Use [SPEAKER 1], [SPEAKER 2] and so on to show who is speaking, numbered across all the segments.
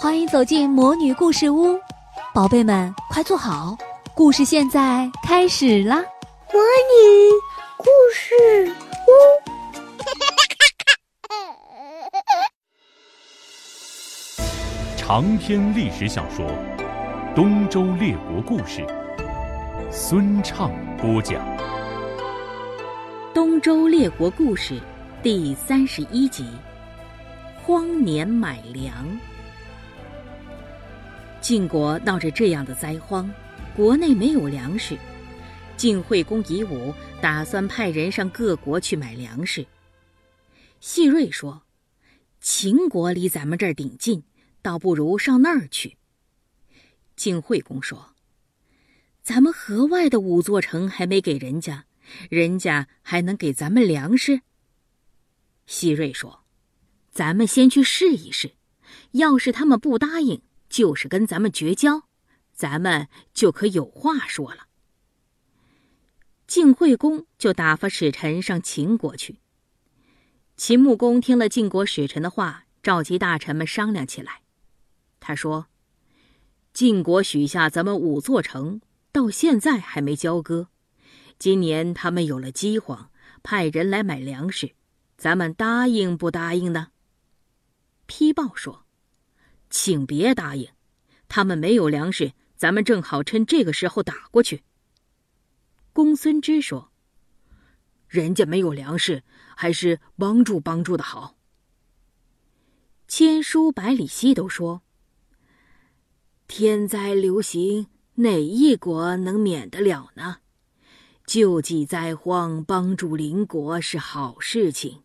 [SPEAKER 1] 欢迎走进魔女故事屋，宝贝们快坐好，故事现在开始啦！
[SPEAKER 2] 魔女故事屋，
[SPEAKER 3] 长篇历史小说《东周列国故事》，孙畅播讲。
[SPEAKER 4] 《东周列国故事》第三十一集：荒年买粮。晋国闹着这样的灾荒，国内没有粮食。晋惠公夷吾打算派人上各国去买粮食。细瑞说：“秦国离咱们这儿顶近，倒不如上那儿去。”晋惠公说：“咱们河外的五座城还没给人家，人家还能给咱们粮食？”细瑞说：“咱们先去试一试，要是他们不答应。”就是跟咱们绝交，咱们就可有话说了。晋惠公就打发使臣上秦国去。秦穆公听了晋国使臣的话，召集大臣们商量起来。他说：“晋国许下咱们五座城，到现在还没交割。今年他们有了饥荒，派人来买粮食，咱们答应不答应呢？”批报说。请别答应，他们没有粮食，咱们正好趁这个时候打过去。公孙支说：“人家没有粮食，还是帮助帮助的好。”千书、百里奚都说：“天灾流行，哪一国能免得了呢？救济灾荒，帮助邻国是好事情。”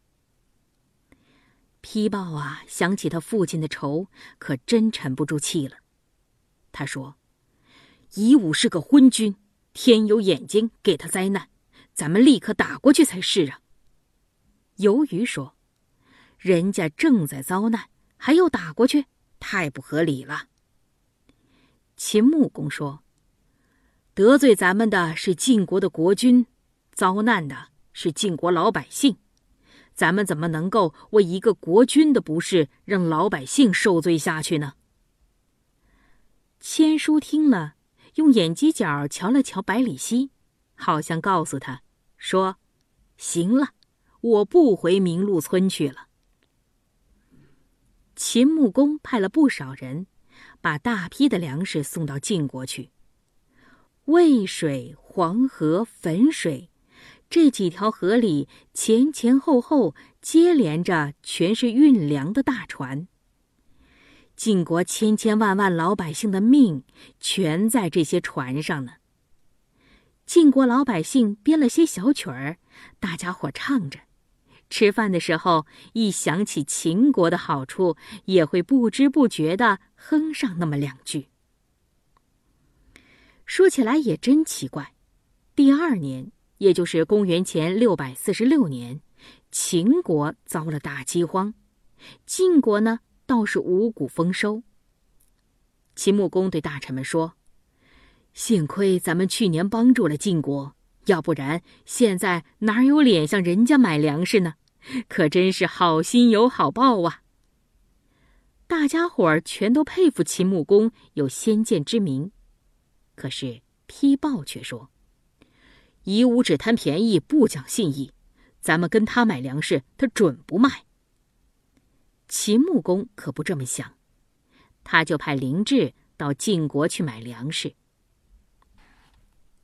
[SPEAKER 4] 批报啊，想起他父亲的仇，可真沉不住气了。他说：“夷吾是个昏君，天有眼睛，给他灾难，咱们立刻打过去才是啊。”由于说：“人家正在遭难，还要打过去，太不合理了。”秦穆公说：“得罪咱们的是晋国的国君，遭难的是晋国老百姓。”咱们怎么能够为一个国君的不是让老百姓受罪下去呢？千书听了，用眼犄角瞧了瞧百里奚，好像告诉他说：“行了，我不回明鹿村去了。”秦穆公派了不少人，把大批的粮食送到晋国去。渭水、黄河、汾水。这几条河里前前后后接连着，全是运粮的大船。晋国千千万万老百姓的命全在这些船上呢。晋国老百姓编了些小曲儿，大家伙唱着，吃饭的时候一想起秦国的好处，也会不知不觉的哼上那么两句。说起来也真奇怪，第二年。也就是公元前六百四十六年，秦国遭了大饥荒，晋国呢倒是五谷丰收。秦穆公对大臣们说：“幸亏咱们去年帮助了晋国，要不然现在哪有脸向人家买粮食呢？可真是好心有好报啊！”大家伙儿全都佩服秦穆公有先见之明，可是批报却说。夷吾只贪便宜，不讲信义。咱们跟他买粮食，他准不卖。秦穆公可不这么想，他就派灵智到晋国去买粮食。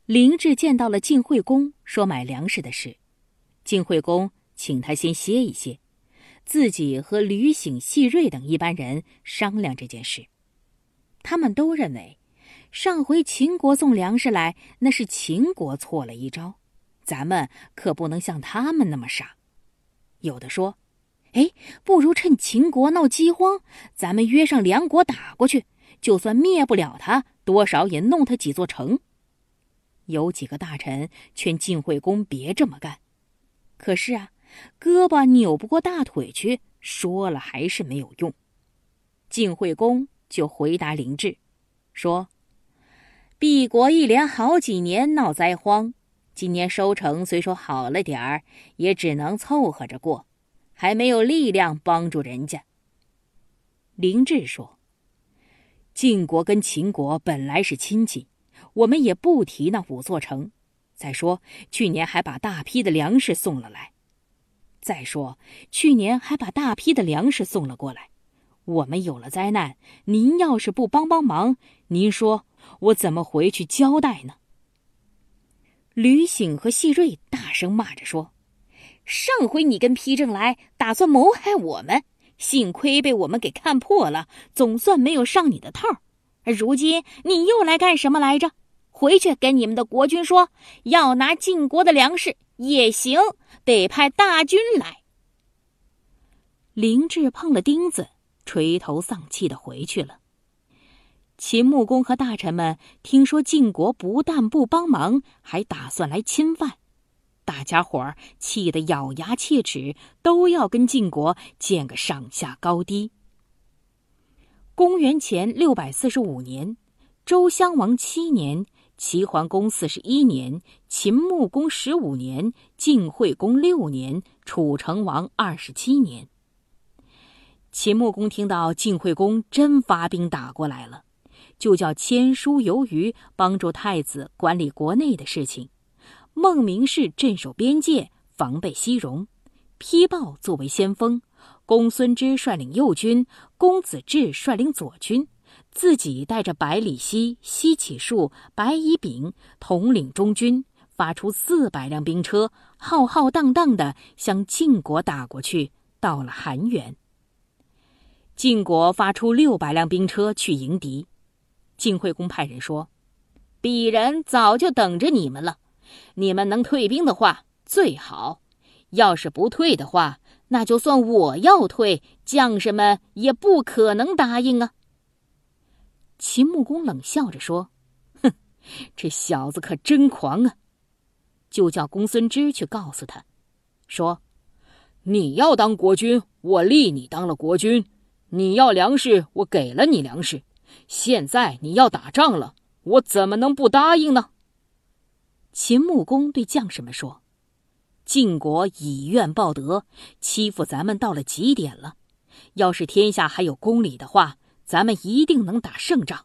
[SPEAKER 4] 灵智见到了晋惠公，说买粮食的事。晋惠公请他先歇一歇，自己和吕醒、细瑞等一班人商量这件事。他们都认为。上回秦国送粮食来，那是秦国错了一招，咱们可不能像他们那么傻。有的说：“哎，不如趁秦国闹饥荒，咱们约上梁国打过去，就算灭不了他，多少也弄他几座城。”有几个大臣劝晋惠公别这么干，可是啊，胳膊扭不过大腿去，说了还是没有用。晋惠公就回答林智，说。敝国一连好几年闹灾荒，今年收成虽说好了点儿，也只能凑合着过，还没有力量帮助人家。林志说：“晋国跟秦国本来是亲戚，我们也不提那五座城。再说去年还把大批的粮食送了来。再说去年还把大批的粮食送了过来。我们有了灾难，您要是不帮帮忙，您说我怎么回去交代呢？吕醒和细瑞大声骂着说：“上回你跟丕正来，打算谋害我们，幸亏被我们给看破了，总算没有上你的套。如今你又来干什么来着？回去跟你们的国君说，要拿晋国的粮食也行，得派大军来。”林志碰了钉子。垂头丧气的回去了。秦穆公和大臣们听说晋国不但不帮忙，还打算来侵犯，大家伙儿气得咬牙切齿，都要跟晋国见个上下高低。公元前六百四十五年，周襄王七年，齐桓公四十一年，秦穆公十五年，晋惠公六年，楚成王二十七年。秦穆公听到晋惠公真发兵打过来了，就叫签书游于帮助太子管理国内的事情。孟明氏镇守边界，防备西戎。丕豹作为先锋，公孙支率领右军，公子至率领左军，自己带着百里奚、西乞术、白乙丙统领中军，发出四百辆兵车，浩浩荡荡的向晋国打过去。到了韩原。晋国发出六百辆兵车去迎敌，晋惠公派人说：“鄙人早就等着你们了，你们能退兵的话最好；要是不退的话，那就算我要退，将士们也不可能答应啊。”秦穆公冷笑着说：“哼，这小子可真狂啊！”就叫公孙支去告诉他，说：“你要当国君，我立你当了国君。”你要粮食，我给了你粮食。现在你要打仗了，我怎么能不答应呢？秦穆公对将士们说：“晋国以怨报德，欺负咱们到了极点了。要是天下还有公理的话，咱们一定能打胜仗。”